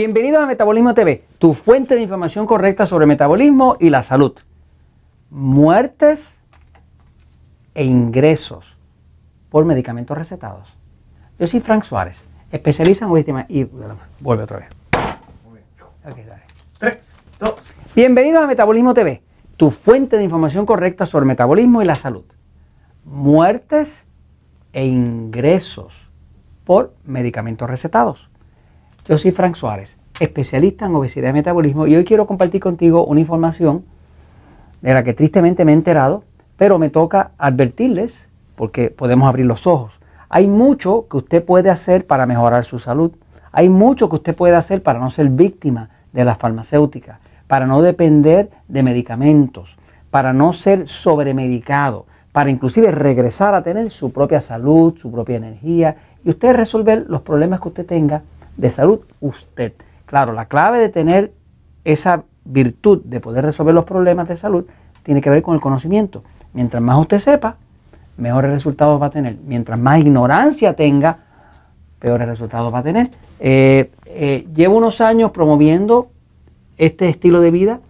Bienvenidos a Metabolismo TV, tu fuente de información correcta sobre metabolismo y la salud. Muertes e ingresos por medicamentos recetados. Yo soy Frank Suárez, especialista en víctimas y vuelve otra vez. Okay, dale. Tres, dos. Bienvenidos a Metabolismo TV, tu fuente de información correcta sobre metabolismo y la salud. Muertes e ingresos por medicamentos recetados. Yo soy Frank Suárez, especialista en obesidad y metabolismo, y hoy quiero compartir contigo una información de la que tristemente me he enterado, pero me toca advertirles porque podemos abrir los ojos. Hay mucho que usted puede hacer para mejorar su salud. Hay mucho que usted puede hacer para no ser víctima de las farmacéuticas, para no depender de medicamentos, para no ser sobremedicado, para inclusive regresar a tener su propia salud, su propia energía y usted resolver los problemas que usted tenga de salud usted. Claro, la clave de tener esa virtud de poder resolver los problemas de salud tiene que ver con el conocimiento. Mientras más usted sepa, mejores resultados va a tener. Mientras más ignorancia tenga, peores resultados va a tener. Eh, eh, llevo unos años promoviendo este estilo de vida.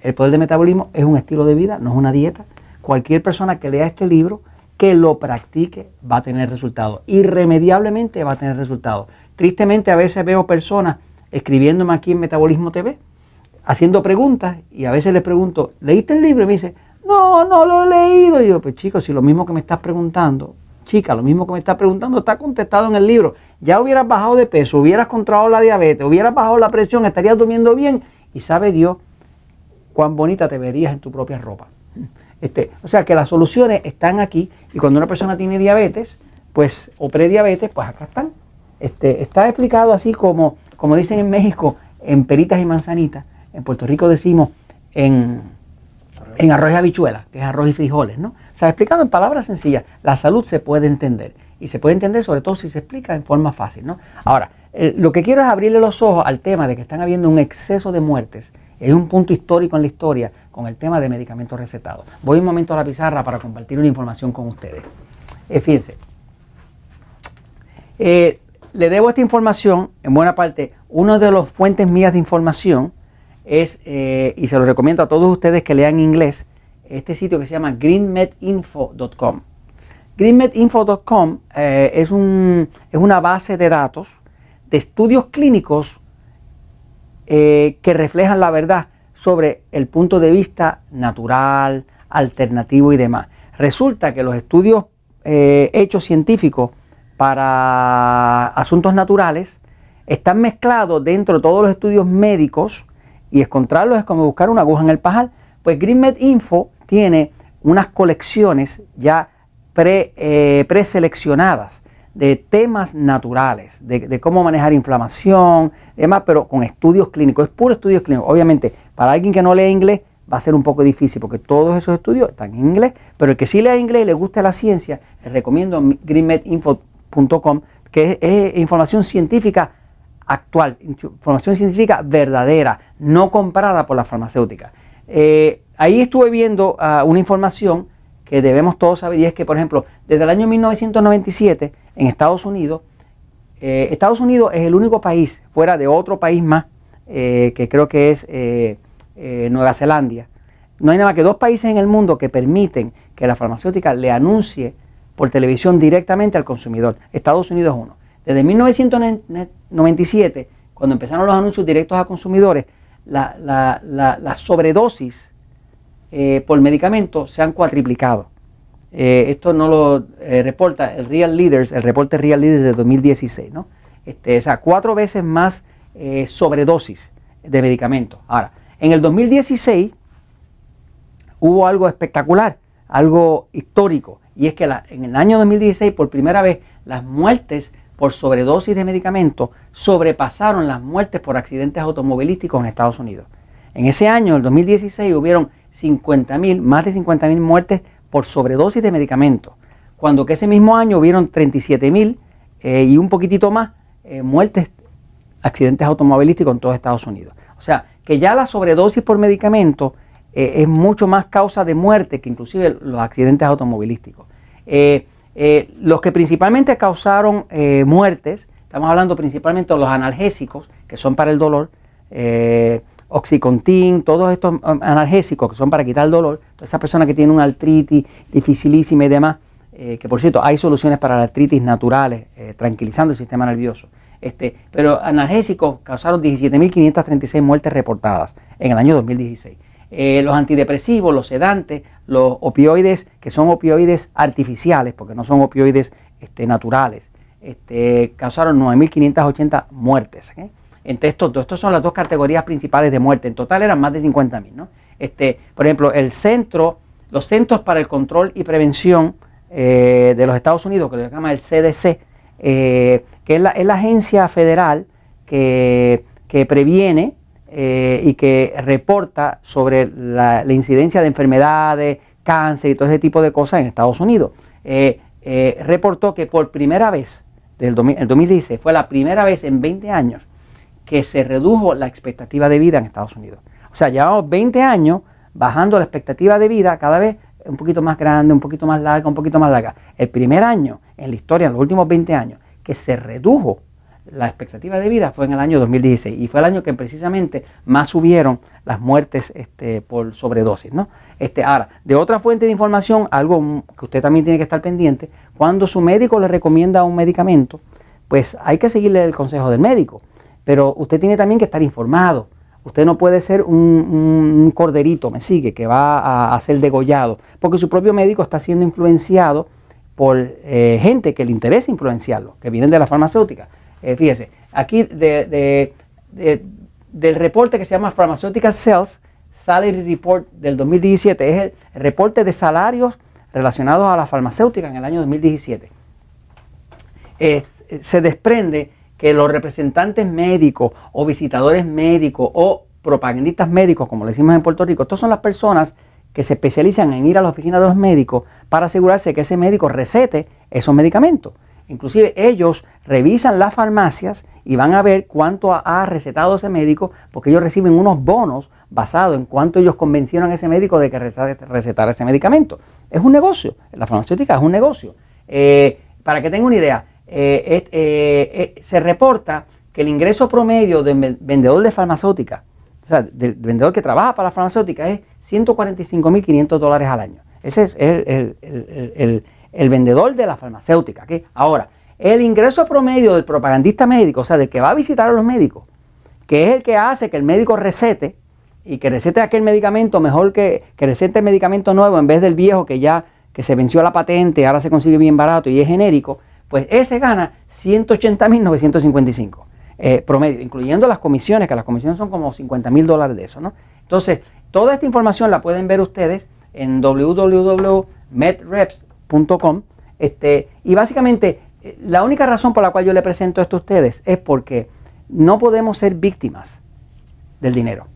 El poder de metabolismo es un estilo de vida, no es una dieta. Cualquier persona que lea este libro, que lo practique, va a tener resultados. Irremediablemente va a tener resultados. Tristemente a veces veo personas escribiéndome aquí en Metabolismo TV, haciendo preguntas y a veces les pregunto, ¿leíste el libro? Y me dice, no, no lo he leído. Y yo, pues chicos, si lo mismo que me estás preguntando, chica, lo mismo que me estás preguntando está contestado en el libro. Ya hubieras bajado de peso, hubieras controlado la diabetes, hubieras bajado la presión, estarías durmiendo bien y sabe Dios cuán bonita te verías en tu propia ropa. Este, o sea que las soluciones están aquí y cuando una persona tiene diabetes, pues o prediabetes, pues acá están. Este, está explicado así como, como dicen en México, en peritas y manzanitas. En Puerto Rico decimos en, en arroz y habichuelas, que es arroz y frijoles, ¿no? O explicado en palabras sencillas, la salud se puede entender. Y se puede entender sobre todo si se explica en forma fácil, ¿no? Ahora, eh, lo que quiero es abrirle los ojos al tema de que están habiendo un exceso de muertes. Es un punto histórico en la historia con el tema de medicamentos recetados. Voy un momento a la pizarra para compartir una información con ustedes. Eh, fíjense, eh, le debo esta información, en buena parte, una de las fuentes mías de información es, eh, y se lo recomiendo a todos ustedes que lean inglés, este sitio que se llama greenmedinfo.com. Greenmedinfo.com es, un, es una base de datos de estudios clínicos eh, que reflejan la verdad sobre el punto de vista natural, alternativo y demás. Resulta que los estudios hechos científicos para asuntos naturales están mezclados dentro de todos los estudios médicos y encontrarlos es como buscar una aguja en el pajal. Pues GreenMed Info tiene unas colecciones ya eh, preseleccionadas de temas naturales, de, cómo manejar inflamación, demás, pero con estudios clínicos. Es puro estudios clínicos. Obviamente, para alguien que no lee inglés va a ser un poco difícil porque todos esos estudios están en inglés, pero el que sí lee inglés y le gusta la ciencia, les recomiendo Info que es, información científica actual, información científica verdadera, no comprada por la farmacéutica. Eh, ahí estuve viendo ah, una información que debemos todos saber y es que, por ejemplo, desde el año 1997 en Estados Unidos, eh, Estados Unidos es el único país, fuera de otro país más, eh, que creo que es Nueva Zelanda, no hay nada más que dos países en el mundo que permiten que la farmacéutica le anuncie por televisión directamente al consumidor. Estados Unidos es uno. Desde 1997, cuando empezaron los anuncios directos a consumidores, la, sobredosis eh, por medicamentos se han cuatriplicado. Eh, esto no lo eh, reporta el Real Leaders, el reporte Real Leaders de 2016, ¿no? Este, o sea, cuatro veces más sobredosis de medicamentos. Ahora, en el 2016 hubo algo espectacular, algo histórico y es que en el año 2016 por primera vez las muertes por sobredosis de medicamentos sobrepasaron las muertes por accidentes automovilísticos en Estados Unidos. En ese año, el 2016, hubieron 50.000, más de 50.000 muertes por sobredosis de medicamentos, cuando que ese mismo año hubieron 37.000 eh, y un poquitito más eh, muertes, accidentes automovilísticos en todo Estados Unidos. O sea, que ya la sobredosis por medicamentos eh, es mucho más causa de muerte que inclusive los accidentes automovilísticos. Los que principalmente causaron muertes, estamos hablando principalmente de los analgésicos, que son para el dolor, oxicontin, todos estos um, analgésicos que son para quitar el dolor, todas esas personas que tienen una artritis dificilísima y demás, eh, que por cierto hay soluciones para la artritis naturales, eh, tranquilizando el sistema nervioso. Este, pero analgésicos causaron 17.536 muertes reportadas en el año 2016. Eh, los antidepresivos, los sedantes, los opioides, que son opioides artificiales, porque no son opioides este, naturales, este, causaron 9.580 muertes. Entre estos dos, estos son las dos categorías principales de muerte. En total eran más de 50.000. ¿no? Este, por ejemplo, el centro, los Centros para el Control y Prevención eh, de los Estados Unidos, que se llama el CDC, eh, que es la, agencia federal que, previene eh, y que reporta sobre la, incidencia de enfermedades, cáncer y todo ese tipo de cosas en Estados Unidos. reportó que por primera vez, del el 2016, fue la primera vez en 20 años que se redujo la expectativa de vida en Estados Unidos. O sea, llevamos 20 años bajando la expectativa de vida cada vez un poquito más grande, un poquito más larga, un poquito más larga. El primer año en la historia, en los últimos 20 años, que se redujo la expectativa de vida fue en el año 2016 y fue el año que precisamente más subieron las muertes este, por sobredosis. ¿no? Este, ahora, de otra fuente de información, algo que usted también tiene que estar pendiente, cuando su médico le recomienda un medicamento, pues hay que seguirle el consejo del médico, pero usted tiene también que estar informado. Usted no puede ser un, corderito, me sigue, que va a, ser degollado, porque su propio médico está siendo influenciado por eh, gente que le interesa influenciarlo, que vienen de la farmacéutica. Eh, fíjese, aquí del reporte que se llama Pharmaceutical Sales Salary Report del 2017, es el reporte de salarios relacionados a la farmacéutica en el año 2017. Eh, se desprende que los representantes médicos o visitadores médicos o propagandistas médicos, como le decimos en Puerto Rico, estas son las personas que se especializan en ir a la oficina de los médicos para asegurarse que ese médico recete esos medicamentos. Inclusive ellos revisan las farmacias y van a ver cuánto ha recetado ese médico porque ellos reciben unos bonos basados en cuánto ellos convencieron a ese médico de que recetara ese medicamento. Es un negocio, la farmacéutica es un negocio. Eh, para que tenga una idea, eh, eh, eh, se reporta que el ingreso promedio del vendedor de farmacéutica, o sea, del vendedor que trabaja para la farmacéutica es 145.500 dólares al año. Ese es el, vendedor de la farmacéutica. Ahora, el ingreso promedio del propagandista médico, o sea, del que va a visitar a los médicos, que es el que hace que el médico recete y que recete aquel medicamento mejor que, que recete el medicamento nuevo en vez del viejo que ya que se venció la patente, ahora se consigue bien barato y es genérico, pues ese gana 180.955 eh, promedio, incluyendo las comisiones, que las comisiones son como 50 mil dólares de eso, ¿no? Entonces, toda esta información la pueden ver ustedes en www.medreps.com este, y básicamente eh, la única razón por la cual yo le presento esto a ustedes es porque no podemos ser víctimas del dinero.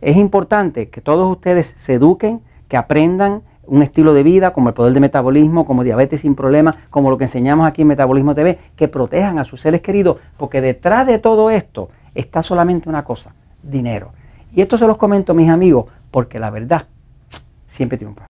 Es importante que todos ustedes se eduquen, que aprendan, un estilo de vida como el poder de metabolismo, como diabetes sin problemas, como lo que enseñamos aquí en Metabolismo TV, que protejan a sus seres queridos, porque detrás de todo esto está solamente una cosa, dinero. Y esto se los comento, mis amigos, porque la verdad siempre triunfa.